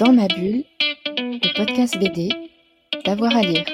Dans ma bulle, le podcast BD, d'avoir à lire.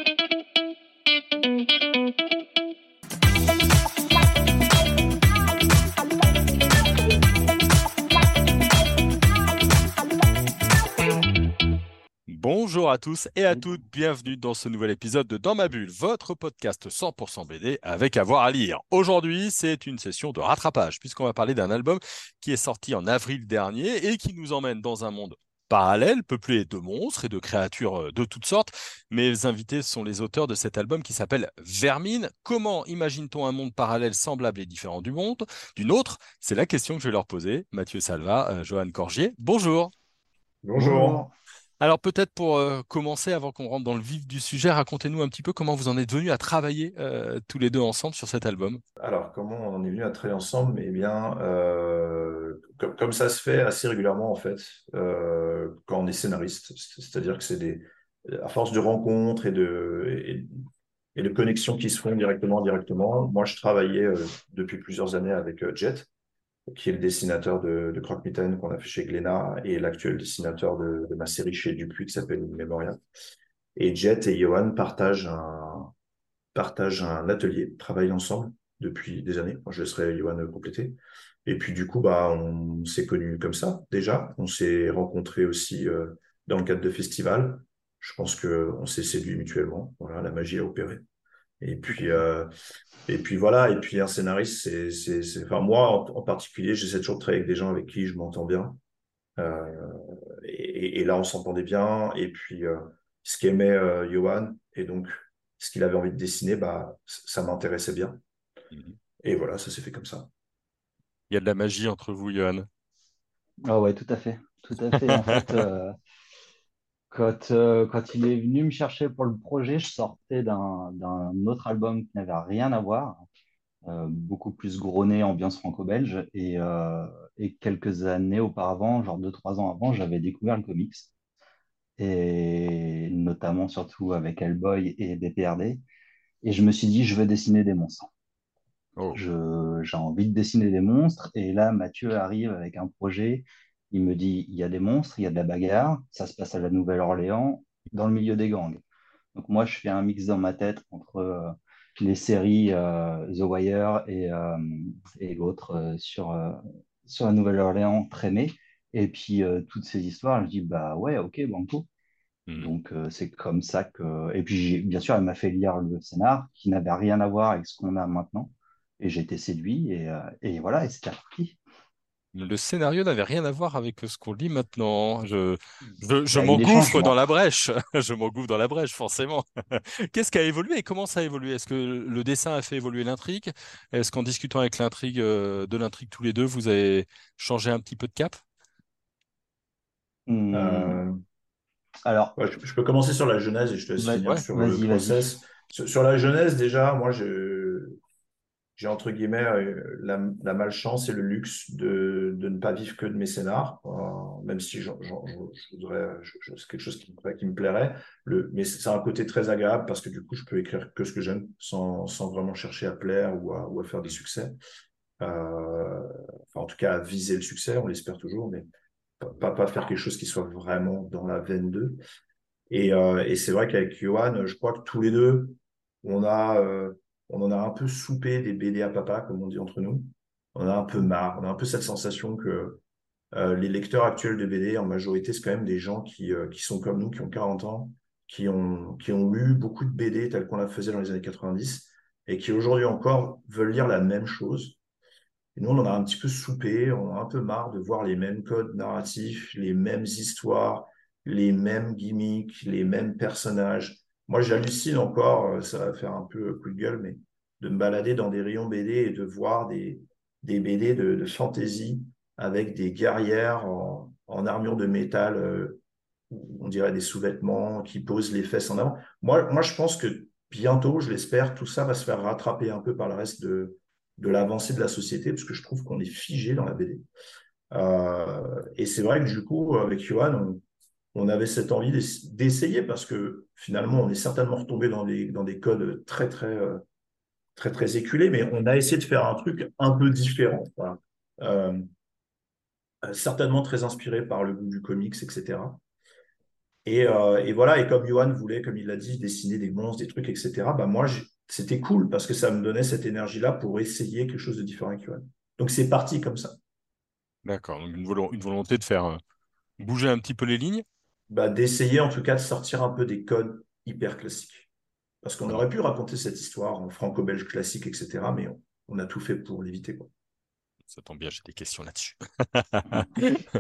Bonjour à tous et à toutes, bienvenue dans ce nouvel épisode de Dans ma bulle, votre podcast 100% BD avec avoir à lire. Aujourd'hui, c'est une session de rattrapage puisqu'on va parler d'un album qui est sorti en avril dernier et qui nous emmène dans un monde parallèle, peuplé de monstres et de créatures euh, de toutes sortes. Mes invités sont les auteurs de cet album qui s'appelle Vermine. Comment imagine-t-on un monde parallèle semblable et différent du monde d'une autre C'est la question que je vais leur poser. Mathieu Salva, euh, Johan Corgier, bonjour. Bonjour. Alors peut-être pour euh, commencer, avant qu'on rentre dans le vif du sujet, racontez-nous un petit peu comment vous en êtes venus à travailler euh, tous les deux ensemble sur cet album. Alors comment on en est venu à travailler ensemble? Eh bien, euh, comme, ça se fait assez régulièrement en fait, quand on est scénariste. C'est-à-dire que c'est des à force de rencontres et de et, de connexions qui se font directement, indirectement. Moi, je travaillais depuis plusieurs années avec Jet qui est le dessinateur de, Croque-Mitaine qu'on a fait chez Glénat et l'actuel dessinateur de, ma série chez Dupuis qui s'appelle Memoria. Et Jet et Johan partagent un, atelier, travaillent ensemble depuis des années. Je laisserai Johan compléter. Et puis, du coup, bah, on s'est connus comme ça, déjà. On s'est rencontrés aussi euh, dans le cadre de festivals. Je pense qu'on s'est séduit mutuellement. Voilà, la magie a opéré. Et puis, euh, et puis voilà, et puis un scénariste, c'est, c'est, enfin moi en, particulier, j'essaie toujours de travailler avec des gens avec qui je m'entends bien. Euh, et, et, là, on s'entendait bien. Et puis, euh, ce qu'aimait euh, Johan, et donc ce qu'il avait envie de dessiner, bah, ça m'intéressait bien. Mm-hmm. Et voilà, ça s'est fait comme ça. Il y a de la magie entre vous, Johan? Ah ouais, tout à fait. Tout à fait. En fait, quand, euh, quand il est venu me chercher pour le projet, je sortais d'un autre album qui n'avait rien à voir, euh, beaucoup plus grogné, ambiance franco-belge. Et, euh, et, quelques années auparavant, genre deux, trois ans avant, j'avais découvert le comics. Et notamment, surtout avec Hellboy et BPRD. Et je me suis dit, je veux dessiner des monstres. Oh. J'ai envie de dessiner des monstres. Et là, Mathieu arrive avec un projet il me dit, il y a des monstres, il y a de la bagarre, ça se passe à la Nouvelle-Orléans, dans le milieu des gangs. Donc moi, je fais un mix dans ma tête entre euh, les séries euh, The Wire et, euh, et autres sur, sur la Nouvelle-Orléans trémée. Et puis toutes ces histoires, je dis, bah ouais, ok, banco. Mmh. Donc c'est comme ça que... Et puis bien sûr, elle m'a fait lire le scénar qui n'avait rien à voir avec ce qu'on a maintenant. Et j'ai été séduit et, et voilà, et c'était parti le scénario n'avait rien à voir avec ce qu'on lit maintenant. Je, je, bah, m'engouffre dans la brèche. je m'engouffre dans la brèche, forcément. Qu'est-ce qui a évolué et comment ça a évolué? Est-ce que le dessin a fait évoluer l'intrigue? Est-ce qu'en discutant avec l'intrigue euh, de l'intrigue tous les deux, vous avez changé un petit peu de cap? Hmm. euh, Alors, je, peux commencer sur la genèse et je te laisse finir sur le process. sur, la genèse, déjà, moi, je, j'ai entre guillemets euh, la, malchance et le luxe de, de, ne pas vivre que de mes scénars, euh, même si je, voudrais, c'est quelque chose qui, me plairait. Le, mais c'est un côté très agréable parce que du coup, je peux écrire que ce que j'aime sans, sans, vraiment chercher à plaire ou à, ou à faire des succès. Euh, enfin, en tout cas, à viser le succès, on l'espère toujours, mais pas, pas, faire quelque chose qui soit vraiment dans la veine d'eux. Et, euh, et c'est vrai qu'avec Johan, je crois que tous les deux, on a on en a un peu soupé des BD à papa, comme on dit entre nous. On a un peu marre. On a un peu cette sensation que euh, les lecteurs actuels de BD, en majorité, c'est quand même des gens qui, euh, sont comme nous, qui ont 40 ans, qui ont, qui ont lu beaucoup de BD telles qu'on la faisait dans les années 90 et qui aujourd'hui encore veulent lire la même chose. Et nous, on en a un petit peu soupé, on a un peu marre de voir les mêmes codes narratifs, les mêmes histoires, les mêmes gimmicks, les mêmes personnages. Moi, j'hallucine encore, euh, ça va faire un peu coup de gueule, mais de me balader dans des rayons BD et de voir des, BD de, fantasy avec des guerrières en, armure de métal, euh, on dirait des sous-vêtements qui posent les fesses en avant. Moi, je pense que bientôt, je l'espère, tout ça va se faire rattraper un peu par le reste de, de l'avancée de la société, parce que je trouve qu'on est figé dans la BD. Euh, et c'est vrai que du coup, avec Johan, on, on avait cette envie d'essayer parce que finalement, on est certainement retombé dans des, codes très, très, euh, très, très éculés, mais on a essayé de faire un truc un peu différent. Euh, certainement très inspiré par le goût du comics, etc. Et, et, voilà, et comme Johan voulait, comme il l'a dit, dessiner des monstres, des trucs, etc., bah moi, c'était cool parce que ça me donnait cette énergie-là pour essayer quelque chose de différent avec Johan. Donc c'est parti comme ça. D'accord, une, volonté de faire bouger un petit peu les lignes bah, D'essayer en tout cas de sortir un peu des codes hyper classiques. Parce qu'on aurait pu raconter cette histoire en franco-belge classique, etc., mais on, a tout fait pour l'éviter. Ça tombe bien, j'ai des questions là-dessus.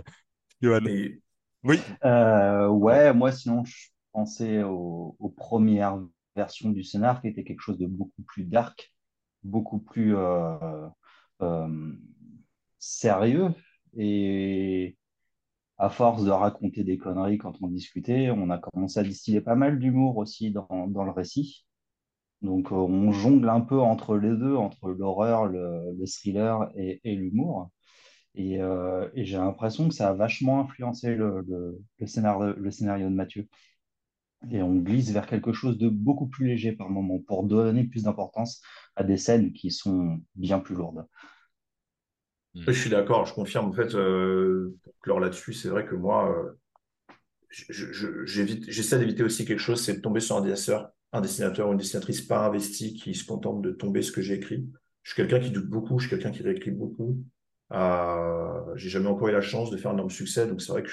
Johan Oui. Euh, ouais, moi sinon, je pensais aux, premières versions du scénar qui était quelque chose de beaucoup plus dark, beaucoup plus euh, euh, sérieux. Et à force de raconter des conneries quand on discutait, on a commencé à distiller pas mal d'humour aussi dans, dans, le récit. Donc on jongle un peu entre les deux, entre l'horreur, le, le, thriller et, l'humour. Et, euh, et j'ai l'impression que ça a vachement influencé le, scénario, le scénario de Mathieu. Et on glisse vers quelque chose de beaucoup plus léger par moment pour donner plus d'importance à des scènes qui sont bien plus lourdes. Je suis d'accord, je confirme. En fait, euh, pour clore là-dessus, c'est vrai que moi, euh, j'essaie d'éviter aussi quelque chose, c'est de tomber sur un dessinateur, un dessinateur ou une dessinatrice pas investi qui se contente de tomber ce que j'ai écrit. Je suis quelqu'un qui doute beaucoup, je suis quelqu'un qui réécrit beaucoup. Euh, j'ai jamais encore eu la chance de faire un énorme succès, donc c'est vrai que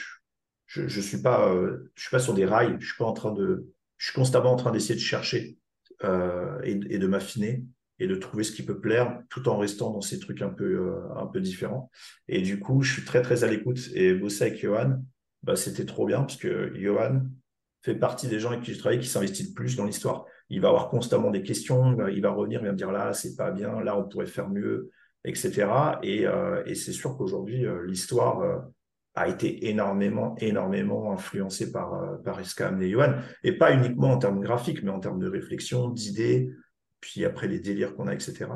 je, pas, euh, suis pas sur des rails. Je suis pas en train de, je suis constamment en train d'essayer de chercher et, de m'affiner et de trouver ce qui peut plaire tout en restant dans ces trucs un peu, euh, un peu différents. Et du coup, je suis très, très à l'écoute. Et bosser avec Johan, bah, c'était trop bien parce que Johan fait partie des gens avec qui je travaille qui s'investissent plus dans l'histoire. Il va avoir constamment des questions, il va revenir, il va me dire là, c'est pas bien, là, on pourrait faire mieux, etc. Et, euh, et c'est sûr qu'aujourd'hui, euh, l'histoire a été énormément, énormément influencée par, par Escam et Johan. Et pas uniquement en termes graphiques, mais en termes de réflexion, d'idées, puis après les délires qu'on a, etc.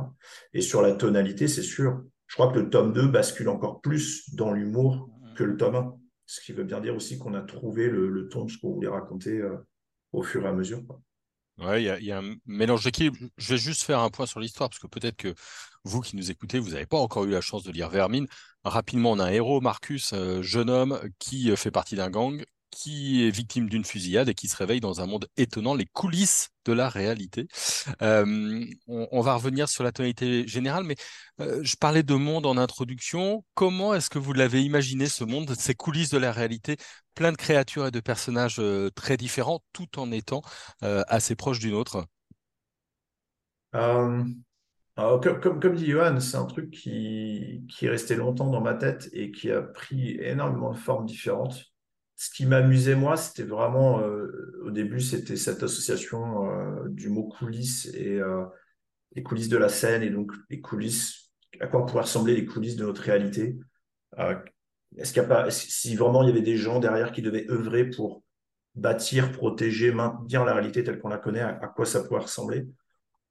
Et sur la tonalité, c'est sûr, je crois que le tome 2 bascule encore plus dans l'humour que le tome 1. Ce qui veut bien dire aussi qu'on a trouvé le, ton de ce qu'on voulait raconter euh, au fur et à mesure. Ouais, il y, a un mélange d'équilibre. Je vais juste faire un point sur l'histoire, parce que peut-être que vous qui nous écoutez, vous n'avez pas encore eu la chance de lire Vermine. Rapidement, on a un héros, Marcus, euh, jeune homme qui euh, fait partie d'un gang, qui est victime d'une fusillade et qui se réveille dans un monde étonnant, les coulisses de la réalité. Euh, on, va revenir sur la tonalité générale, mais euh, je parlais de monde en introduction. Comment est-ce que vous l'avez imaginé ce monde, ces coulisses de la réalité, plein de créatures et de personnages euh, très différents, tout en étant assez proches d'une autre? Comme, dit Johan, c'est un truc qui, qui est resté longtemps dans ma tête et qui a pris énormément de formes différentes ce qui m'amusait, moi, c'était vraiment, euh, au début, c'était cette association euh, du mot coulisses et euh, les coulisses de la scène, et donc les coulisses, à quoi pourraient ressembler les coulisses de notre réalité. Est-ce qu'il y a pas, si vraiment il y avait des gens derrière qui devaient œuvrer pour bâtir, protéger, maintenir la réalité telle qu'on la connaît, à, quoi ça pourrait ressembler?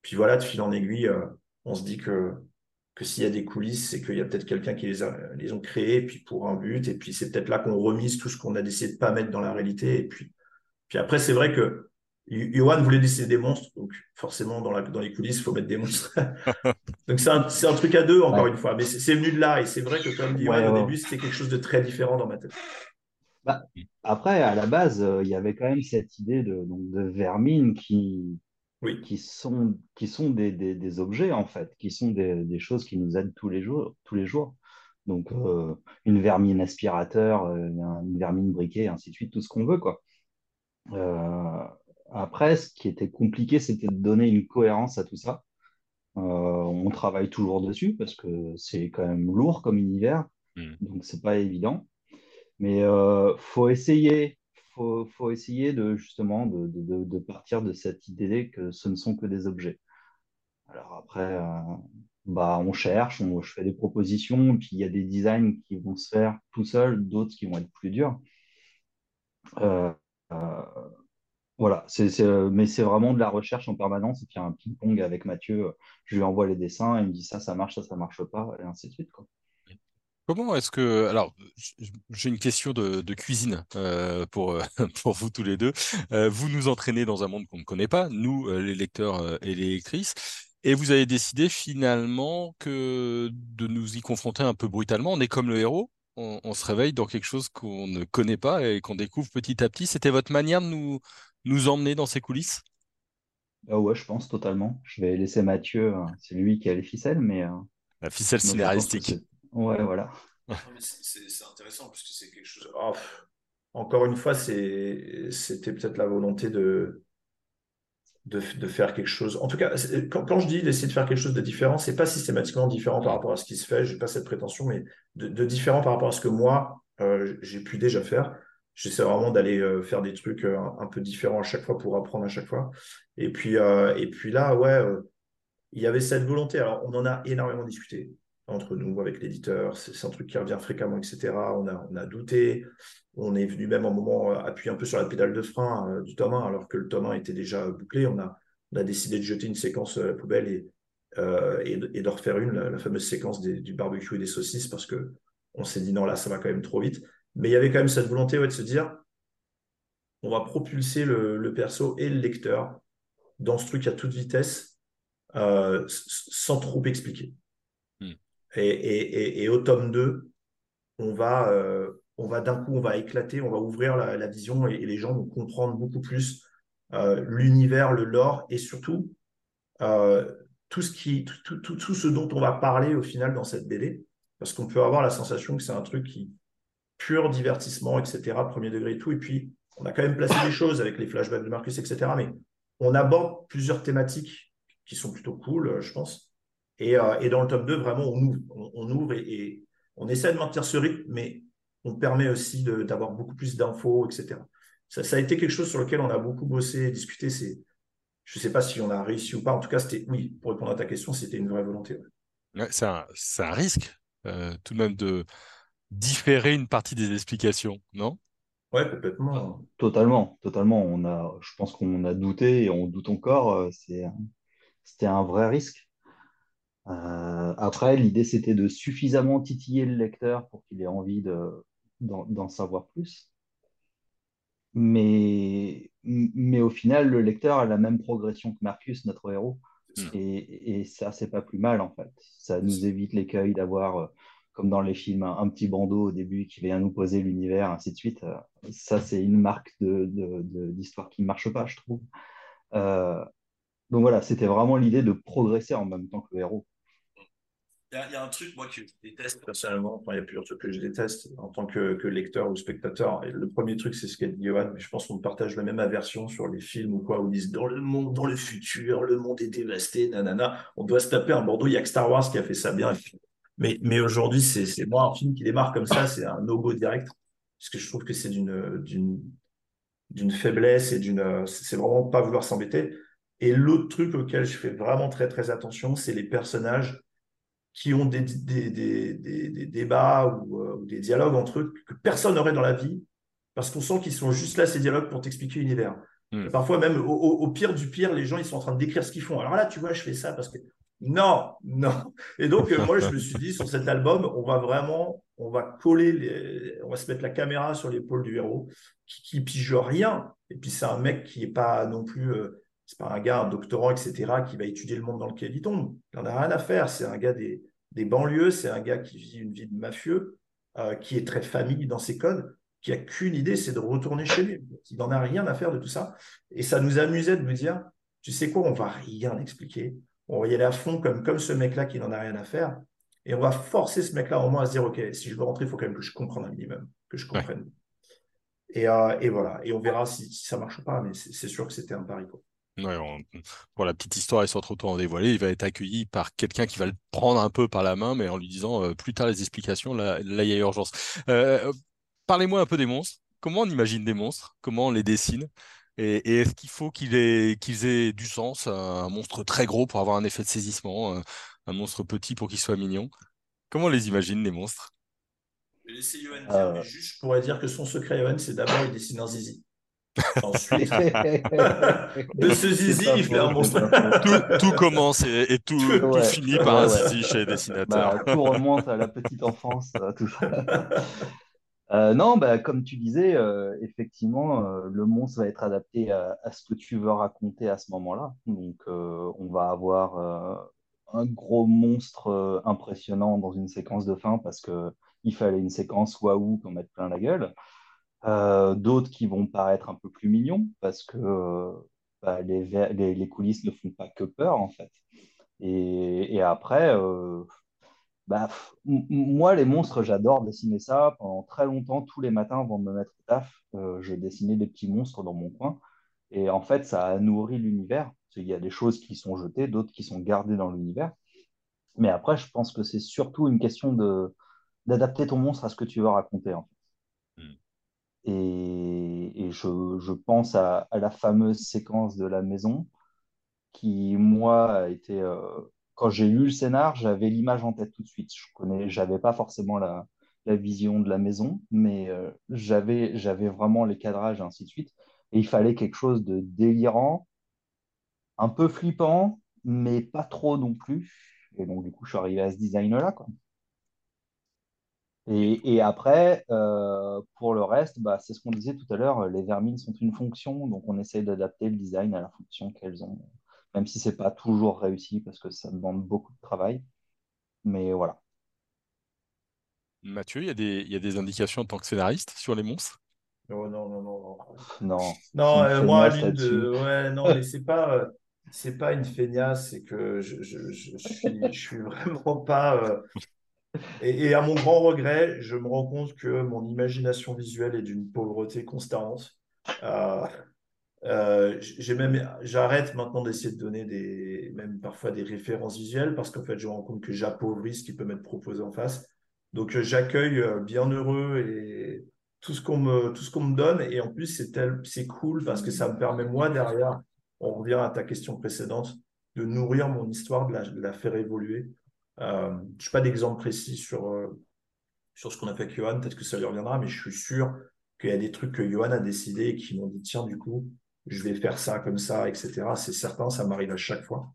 Puis voilà, de fil en aiguille, on se dit que que s'il y a des coulisses, c'est qu'il y a peut-être quelqu'un qui les a les ont créés, puis pour un but, et puis c'est peut-être là qu'on remise tout ce qu'on a décidé de pas mettre dans la réalité. Et puis, puis après, c'est vrai que Johan voulait dessiner des monstres, donc forcément dans, la, dans les coulisses, il faut mettre des monstres. donc c'est un, un, truc à deux, encore une fois, mais c'est venu de là, et c'est vrai que comme dit Johan au début, c'était quelque chose de très différent dans ma tête. Bah, après, à la base, euh, il y avait quand même cette idée de, donc, de vermine qui, oui. qui sont, qui sont des, des, des, objets, en fait, qui sont des, des, choses qui nous aident tous les jours. Tous les jours. Donc, euh, une vermine aspirateur, euh, une vermine briquet, ainsi de suite, tout ce qu'on veut, quoi. Euh, après, ce qui était compliqué, c'était de donner une cohérence à tout ça. Euh, on travaille toujours dessus parce que c'est quand même lourd comme univers, mm. donc c'est pas évident. Mais faut essayer faut, faut essayer de justement de, partir de cette idée que ce ne sont que des objets. Alors après, euh, bah, on cherche, on, je fais des propositions, puis il y a des designs qui vont se faire tout seuls, d'autres qui vont être plus durs. Euh, euh, voilà, mais c'est vraiment de la recherche en permanence. Et puis un ping-pong avec Mathieu, je lui envoie les dessins, il me dit ça, ça marche, ça, ça marche pas, et ainsi de suite. Quoi. Comment est-ce que. Alors, j'ai une question de, cuisine euh, pour, euh, pour vous tous les deux. Euh, vous nous entraînez dans un monde qu'on ne connaît pas, nous, les lecteurs et les lectrices, et vous avez décidé finalement que de nous y confronter un peu brutalement. On est comme le héros, on, se réveille dans quelque chose qu'on ne connaît pas et qu'on découvre petit à petit. C'était votre manière de nous, nous emmener dans ces coulisses? Ah ouais, je pense totalement. Je vais laisser Mathieu, hein. c'est lui qui a les ficelles, mais. La ficelle scénaristique. Ouais, voilà. c'est intéressant parce que c'est quelque chose. Oh, encore une fois, c'était peut-être la volonté de, de, faire quelque chose. En tout cas, quand, je dis d'essayer de faire quelque chose de différent, c'est pas systématiquement différent par rapport à ce qui se fait. J'ai pas cette prétention, mais de, différent par rapport à ce que moi euh, j'ai pu déjà faire. J'essaie vraiment d'aller euh, faire des trucs euh, un, peu différents à chaque fois pour apprendre à chaque fois. Et puis, et puis là, ouais, il y avait cette volonté. Alors, on en a énormément discuté entre nous, avec l'éditeur. C'est un truc qui revient fréquemment, etc. On a, douté. On est venu même un moment appuyer un peu sur la pédale de frein du tome 1, alors que le tome 1 était déjà bouclé. On a, décidé de jeter une séquence à la poubelle et, et, de, refaire une, la, fameuse séquence du barbecue et des saucisses, parce que on s'est dit non, là, ça va quand même trop vite. Mais il y avait quand même cette volonté de se dire on va propulser le, perso et le lecteur dans ce truc à toute vitesse euh, sans trop expliquer. Et, au tome 2, on va, euh, va d'un coup, on va éclater, on va ouvrir la, vision et, les gens vont comprendre beaucoup plus euh, l'univers, le lore et surtout tout, ce qui, tout, tout, tout, ce dont on va parler au final dans cette BD. Parce qu'on peut avoir la sensation que c'est un truc qui, pur divertissement, etc., premier degré et tout. Et puis, on a quand même placé des choses avec les flashbacks de Marcus, etc. Mais on aborde plusieurs thématiques qui sont plutôt cool, euh, je pense. Et, euh, et dans le top 2, vraiment, on ouvre, on, ouvre et, on essaie de maintenir ce rythme, mais on permet aussi d'avoir beaucoup plus d'infos, etc. Ça, ça, a été quelque chose sur lequel on a beaucoup bossé et discuté. C'est, je ne sais pas si on a réussi ou pas. En tout cas, c'était, oui, pour répondre à ta question, c'était une vraie volonté. Ouais, c'est un, un, risque, euh, tout de même, de, différer une partie des explications, non? Ouais, complètement. Totalement, totalement. On a, je pense qu'on a douté et on doute encore. Euh, c'était un vrai risque. Euh, après, l'idée, c'était de suffisamment titiller le lecteur pour qu'il ait envie de, d'en, savoir plus. Mais, mais au final, le lecteur a la même progression que Marcus, notre héros. Et, et, ça, c'est pas plus mal, en fait. Ça nous évite l'écueil d'avoir euh, comme dans les films, un, petit bandeau au début qui vient nous poser l'univers, ainsi de suite. Euh, ça, c'est une marque d'histoire qui ne marche pas, je trouve. Euh, donc voilà, c'était vraiment l'idée de progresser en même temps que le héros. Il y, a un truc, moi, que je déteste personnellement. Enfin, il y a plusieurs trucs que je déteste en tant que, lecteur ou spectateur. Le premier truc, c'est ce qu'a dit Johan, je pense qu'on partage la même aversion sur les films ou quoi, où ils disent dans le monde, dans le futur, le monde est dévasté, nanana. On doit se taper un Bordeaux. Il y a que Star Wars qui a fait ça bien. Mais, mais aujourd'hui, c'est moi un film qui démarre comme ça, c'est un no-go direct, parce que je trouve que c'est d'une faiblesse et d'une. C'est vraiment pas vouloir s'embêter. Et l'autre truc auquel je fais vraiment très très attention, c'est les personnages qui ont des, des, des, des débats ou, euh, ou, des dialogues entre eux que personne n'aurait dans la vie, parce qu'on sent qu'ils sont juste là, ces dialogues, pour t'expliquer l'univers. Hmm. Parfois, même au, au, pire du pire, les gens, ils sont en train de décrire ce qu'ils font. Alors là, tu vois, je fais ça parce que non, non. Et donc, euh, moi, je me suis dit, sur cet album, on va vraiment, on va coller, les, on va se mettre la caméra sur l'épaule du héros, qui, qui, pige rien. Et puis, c'est un mec qui n'est pas non plus, euh, c'est pas un gars, un doctorant, etc., qui va étudier le monde dans lequel il tombe. Il n'en a rien à faire. C'est un gars des, des banlieues, c'est un gars qui vit une vie de mafieux, euh, qui est très famille dans ses codes, qui a qu'une idée, c'est de retourner chez lui. Il n'en a rien à faire de tout ça. Et ça nous amusait de nous dire, tu sais quoi, on va rien expliquer on va y aller à fond comme, comme ce mec-là qui n'en a rien à faire. Et on va forcer ce meclà au moins à se dire, OK, si je veux rentrer, il faut quand même que je comprenne un minimum, que je comprenne. Euh, et, voilà. Et on verra si, ça marche ou pas, mais c'est sûr que c'était un pari. Pour la petite histoire et sans trop en dévoiler, il va être accueilli par quelqu'un qui va le prendre un peu par la main, mais en lui disant euh, plus tard les explications, là, il y a urgence. Euh, parlez-moi un peu des monstres. Comment on imagine des monstres? Comment on les dessine? Et, est-ce qu'il faut qu'il ait, aient du sens, un monstre très gros pour avoir un effet de saisissement, un, monstre petit pour qu'il soit mignon? Comment on les imagine, les monstres? Je vais laisser Johan dire, euh. mais juste, je pourrais dire que son secret, Johan, c'est d'abord il dessine un zizi. Ensuite, de ce zizi, il fait un monstre. tout, commence et, tout, finit par un zizi chez les dessinateurs. Bah, tout remonte à la petite enfance, tout ça. Euh, non, bah, comme tu disais, euh, effectivement, euh, le monstre va être adapté à, ce que tu veux raconter à ce moment-là. Donc, on va avoir un gros monstre impressionnant dans une séquence de fin parce que il fallait une séquence waouh qu'on mette plein la gueule. D'autres qui vont paraître un peu plus mignons parce que bah, les, les, coulisses ne font pas que peur en fait. Et, et après, bah, moi, les monstres, j'adore dessiner ça. Pendant très longtemps, tous les matins avant de me mettre au taf, je dessinais des petits monstres dans mon coin. Et en fait, ça a nourri l'univers. Il y a des choses qui sont jetées, d'autres qui sont gardées dans l'univers. Mais après, je pense que c'est surtout une question d'adapter ton monstre à ce que tu veux raconter. En fait. Et, je, pense à, la fameuse séquence de la maison qui, moi, a été. Euh, quand j'ai lu le scénar, j'avais l'image en tête tout de suite. Je connais, j'avais pas forcément la, vision de la maison, mais euh, j'avais, j'avais vraiment les cadrages et ainsi de suite. Et il fallait quelque chose de délirant, un peu flippant, mais pas trop non plus. Et donc, du coup, je suis arrivé à ce design-là. Et, et après, euh, pour le reste, bah, c'est ce qu'on disait tout à l'heure, les vermines sont une fonction, donc on essaye d'adapter le design à la fonction qu'elles ont, même si c'est pas toujours réussi parce que ça demande beaucoup de travail. Mais voilà. Mathieu, il y, a des, il y a des indications en tant que scénariste sur les monstres? Oh, non, non, non, non. Non, non euh, moi, de... ouais, non, mais c'est pas, euh, c'est pas une feignasse, c'est que je, je, je, suis, je suis vraiment pas. Euh, et, à mon grand regret, je me rends compte que mon imagination visuelle est d'une pauvreté constante. j'ai même, j'arrête maintenant d'essayer de donner des, même parfois des références visuelles parce qu'en fait, je me rends compte que j'appauvris ce qui peut m'être proposé en face. Donc, j'accueille bien heureux et tout ce qu'on me, tout ce qu'on me donne. Et en plus, c'est, c'est cool parce que ça me permet, moi, derrière, on revient à ta question précédente, de nourrir mon histoire, de la, faire évoluer. Euh, je n'ai pas d'exemple précis sur, euh, sur ce qu'on a fait avec Johan, peut-être que ça lui reviendra, mais je suis sûr qu'il y a des trucs que Johan a décidé et qui m'ont dit tiens, du coup, je vais faire ça comme ça, etc. C'est certain, ça m'arrive à chaque fois.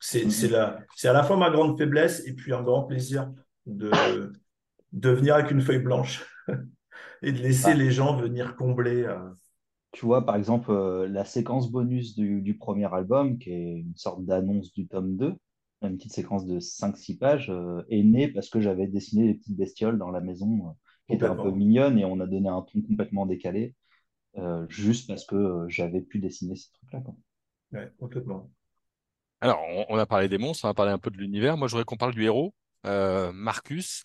C'est, c'est à la fois ma grande faiblesse et puis un grand plaisir de, de venir avec une feuille blanche. et de laisser bah. les gens venir combler. Euh. Tu vois, par exemple, euh, la séquence bonus du, premier album, qui est une sorte d'annonce du tome 2, une petite séquence de 5-6 pages, euh, est née parce que j'avais dessiné des petites bestioles dans la maison qui étaient un peu mignonnes et on a donné un ton complètement décalé, juste parce que j'avais pu dessiner ces trucs-là. Ouais, complètement. Alors, on, a parlé des monstres, on a parlé un peu de l'univers. Moi, je voudrais qu'on parle du héros, Marcus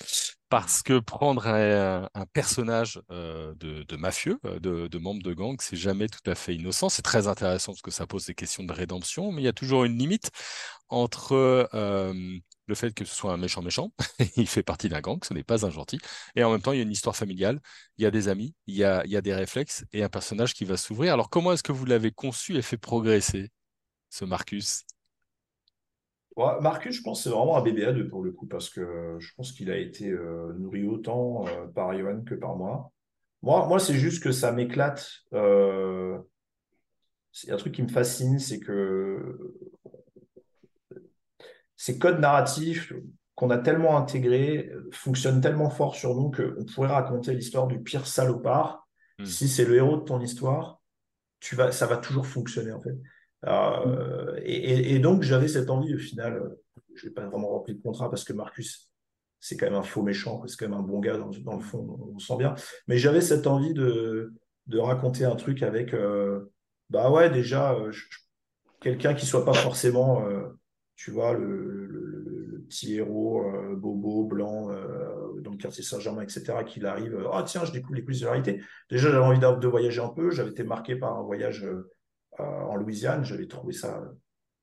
parce que prendre un, personnage euh, de, mafieux, euh, de, de, membre de gang, c'est jamais tout à fait innocent. C'est très intéressant parce que ça pose des questions de rédemption, mais il y a toujours une limite entre euh, le fait que ce soit un méchant méchant, il fait partie d'un gang, ce n'est pas un gentil, et en même temps il y a une histoire familiale, il y a des amis, il y a, il y a des réflexes et un personnage qui va s'ouvrir. Alors comment est-ce que vous l'avez conçu et fait progresser, ce Marcus? Marcus, je pense c'est vraiment un bébé à deux pour le coup, parce que je pense qu'il a été euh, nourri autant euh, par Johan que par moi. Moi, moi c'est juste que ça m'éclate. Euh, c'est un truc qui me fascine, c'est que ces codes narratifs qu'on a tellement intégrés fonctionnent tellement fort sur nous qu'on pourrait raconter l'histoire du pire salopard. Hmm. Si c'est le héros de ton histoire, tu vas, ça va toujours fonctionner en fait. Euh, et, donc, j'avais cette envie, au final, euh, je n'ai pas vraiment rempli le contrat parce que Marcus, c'est quand même un faux méchant, c'est quand même un bon gars dans, le fond, on sent bien. Mais j'avais cette envie de, raconter un truc avec, euh, bah ouais, déjà, quelqu'un qui soit pas forcément, tu vois, le, petit héros bobo, blanc, dans le quartier Saint-Germain, etc., qu'il arrive, ah tiens, je découvre les coulisses de la réalité. Déjà, j'avais envie de, voyager un peu, j'avais été marqué par un voyage euh, en Louisiane. J'avais trouvé ça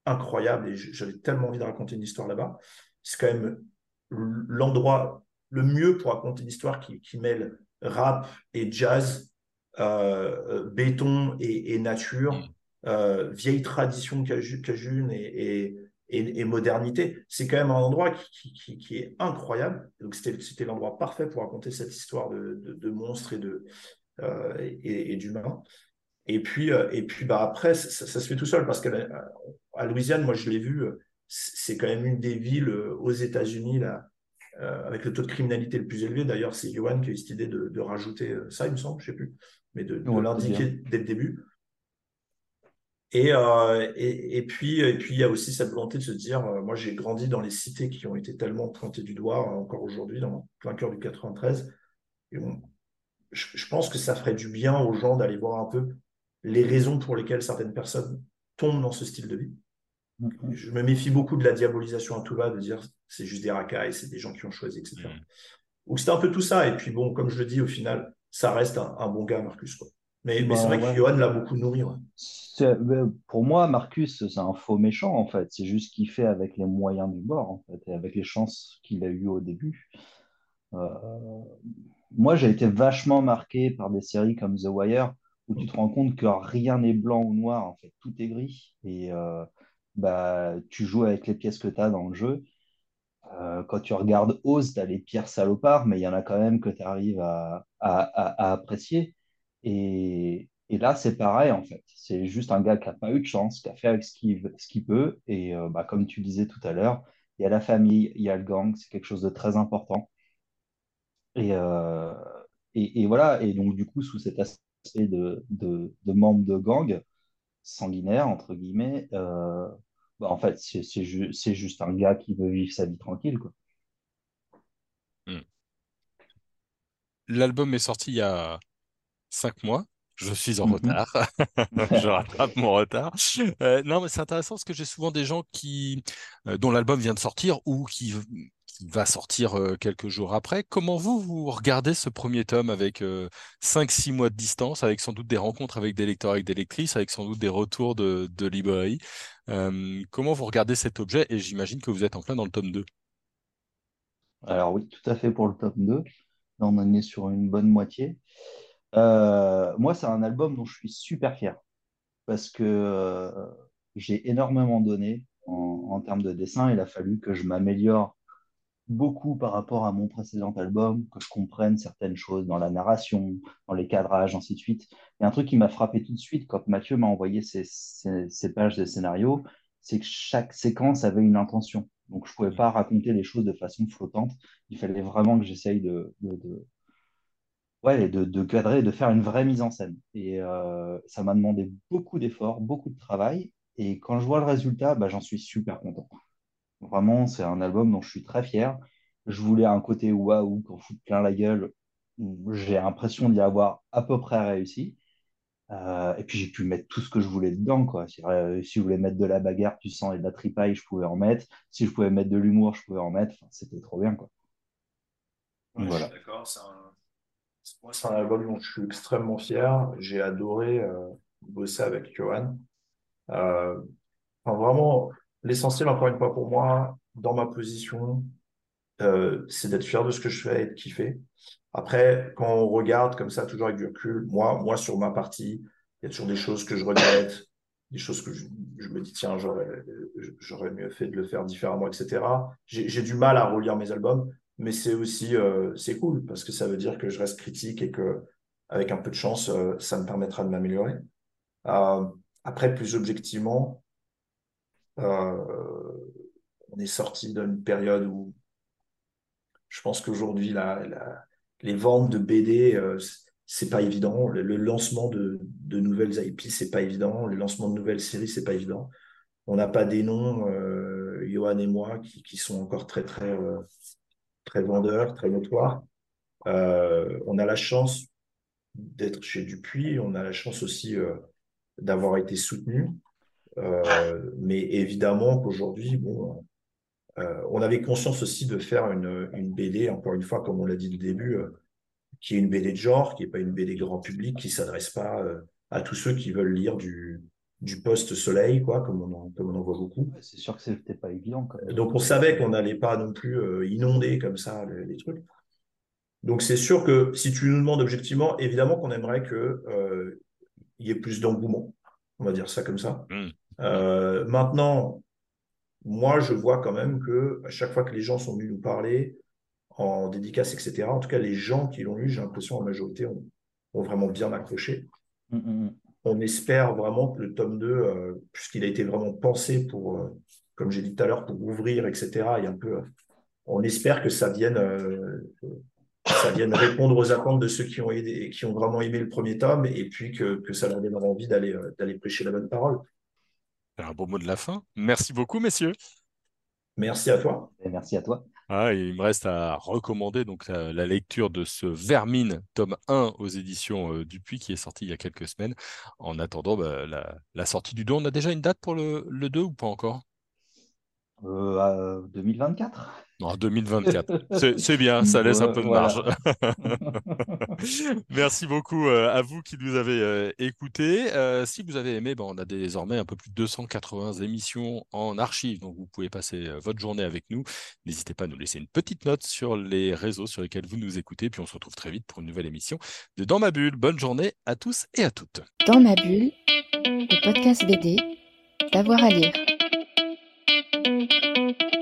incroyable et j'avais tellement envie de raconter une histoire là-bas. C'est quand même l'endroit le mieux pour raconter une histoire qui, mêle rap et jazz, euh, euh, béton et, nature, mm. vieille tradition cajun et, et, modernité. C'est quand même un endroit qui, est incroyable. Donc c'était l'endroit parfait pour raconter cette histoire de, monstres et de et, d'humains. Et puis, euh, et puis bah, après, ça, se fait tout seul parce qu'à à Louisiane, moi je l'ai vu, euh, c'est quand même une des villes euh, aux États-Unis là, avec le taux de criminalité le plus élevé. D'ailleurs, c'est Johan qui a eu cette idée de, rajouter ça, il me semble, je ne sais plus, mais de, l'indiquer dès le début. Et, euh, et, et, puis, et puis, il y a aussi cette volonté de se dire, euh, moi, j'ai grandi dans les cités qui ont été tellement pointées du doigt, encore aujourd'hui, dans plein cœur du 93. Et je, pense que ça ferait du bien aux gens d'aller voir un peu les raisons pour lesquelles certaines personnes tombent dans ce style de vie. Je me méfie beaucoup de la diabolisation à tout va, de dire c'est juste des racailles, c'est des gens qui ont choisi, etc. Mm. Donc c'était un peu tout ça. Et puis bon, comme je le dis, au final, ça reste un, bon gars, Marcus. Quoi. Mais, mais c'est bah, vrai que Johan l'a beaucoup nourri. Pour moi, Marcus, c'est un faux méchant, en fait. C'est juste qu'il fait avec les moyens du bord, en fait, et avec les chances qu'il a eues au début. Euh, moi, j'ai été vachement marqué par des séries comme The Wire, où tu te rends compte que rien n'est blanc ou noir, en fait, tout est gris. Et euh, bah, tu joues avec les pièces que tu as dans le jeu. Euh, quand tu regardes Oz, tu as les pires salopards, mais il y en a quand même que tu arrives à, à, apprécier. Et, et là, c'est pareil, en fait. C'est juste un gars qui n'a pas eu de chance, qui a fait avec ce qu'il ce peut. Et euh, bah, comme tu disais tout à l'heure, il y a la famille, il y a le gang, c'est quelque chose de très important. Et, et, et, voilà, et donc du coup, sous cet aspect de, de, de membre de gang, sanguinaire, entre guillemets, euh, bah, en fait, c'est juste un gars qui veut vivre sa vie tranquille. Quoi. Hmm. L'album est sorti il y a cinq mois. Je suis en mhm. retard. je rattrape mon retard. Euh, non, mais c'est intéressant parce que j'ai souvent des gens qui, euh, dont l'album vient de sortir ou qui, va sortir quelques jours après. Comment vous, vous regardez ce premier tome avec 5-6 mois de distance, avec sans doute des rencontres avec des lecteurs, avec des lectrices, avec sans doute des retours de, de librairie? Comment vous regardez cet objet? Et j'imagine que vous êtes en plein dans le tome 2. Alors oui, tout à fait pour le tome 2. Là, on en est sur une bonne moitié. Euh, moi, c'est un album dont je suis super fier parce que j'ai énormément donné en, termes de dessin. Il a fallu que je m'améliore beaucoup par rapport à mon précédent album, que je comprenne certaines choses dans la narration, dans les cadrages, ainsi de suite. Et un truc qui m'a frappé tout de suite quand Mathieu m'a envoyé ces, pages de scénario, c'est que chaque séquence avait une intention. Donc je ne pouvais pas raconter les choses de façon flottante. Il fallait vraiment que j'essaye de, ouais, de, cadrer, de faire une vraie mise en scène. Et euh, ça m'a demandé beaucoup d'efforts, beaucoup de travail. Et quand je vois le résultat, bah, j'en suis super content. Vraiment, c'est un album dont je suis très fier. Je voulais un côté waouh, qu'on fout plein la gueule. J'ai l'impression d'y avoir à peu près réussi. Euh, et puis j'ai pu mettre tout ce que je voulais dedans. Quoi. Si, je voulais mettre de la bagarre, du sang et de la tripaille, je pouvais en mettre. Si je pouvais mettre de l'humour, je pouvais en mettre. c'était trop bien. Quoi. voilà. d'accord. C'est un... album dont je suis extrêmement fier. J'ai adoré euh, bosser avec Johan. Euh, enfin, vraiment, l'essentiel, encore une fois, pour moi, dans ma position, euh, c'est d'être fier de ce que je fais et de kiffer. Après, quand on regarde comme ça, toujours avec du recul, moi, moi sur ma partie, il y a toujours des choses que je regrette, des choses que je, me dis, tiens, j'aurais mieux fait de le faire différemment, etc. J'ai du mal à relire mes albums, mais c'est aussi euh, c'est cool parce que ça veut dire que je reste critique et que avec un peu de chance, euh, ça me permettra de m'améliorer. après, plus objectivement, euh, on est sorti d'une période où je pense qu'aujourd'hui, les ventes de BD, euh, c'est pas évident. Le, lancement de, nouvelles IP, c'est pas évident. Le lancement de nouvelles séries, c'est pas évident. On n'a pas des noms, euh, Johan et moi, qui, sont encore très, très, très vendeurs, très notoires. on a la chance d'être chez Dupuis. On a la chance aussi d'avoir été soutenu. Euh, mais évidemment qu'aujourd'hui, bon, euh, on avait conscience aussi de faire une, une, BD, encore une fois, comme on l'a dit au début, euh, qui est une BD de genre, qui n'est pas une BD grand public, qui ne s'adresse pas à tous ceux qui veulent lire du, du post-soleil, quoi, comme on, en, comme on en voit beaucoup. C'est sûr que ce n'était pas évident. Donc on savait qu'on n'allait pas non plus inonder comme ça les, trucs. Donc c'est sûr que si tu nous demandes objectivement, évidemment qu'on aimerait qu'il y ait plus d'engouement, on va dire ça comme ça. Mmh. Euh, maintenant, moi, je vois quand même que à chaque fois que les gens sont venus nous parler en dédicace, etc., en tout cas, les gens qui l'ont lu, j'ai l'impression en majorité, ont, vraiment bien accroché. Mm, mm, mm. On espère vraiment que le tome 2, euh, puisqu'il a été vraiment pensé pour, euh, comme j'ai dit tout à l'heure, pour ouvrir, etc., et un peu, on espère que ça vienne, ça vienne répondre aux attentes de ceux qui ont, aidé, qui ont vraiment aimé le premier tome, et puis que, que ça leur donnera envie d'aller d'aller prêcher la bonne parole. Un beau mot de la fin. Merci beaucoup, messieurs. Merci à toi. Et merci à toi. Ah, il me reste à recommander donc la, lecture de ce Vermine, tome 1 aux éditions euh, Dupuis, qui est sorti il y a quelques semaines. En attendant bah, la, sortie du 2, on a déjà une date pour le, le 2 ou pas encore? Euh, 2024 en 2024. C'est bien, ça laisse un peu de marge. Merci beaucoup euh, à vous qui nous avez euh, écoutés. Euh, si vous avez aimé, ben, on a désormais un peu plus de 280 émissions en archive, donc vous pouvez passer votre journée avec nous. N'hésitez pas à nous laisser une petite note sur les réseaux sur lesquels vous nous écoutez, puis on se retrouve très vite pour une nouvelle émission de Dans ma bulle. Bonne journée à tous et à toutes. Dans ma bulle, le podcast BD, d'avoir à lire. thank you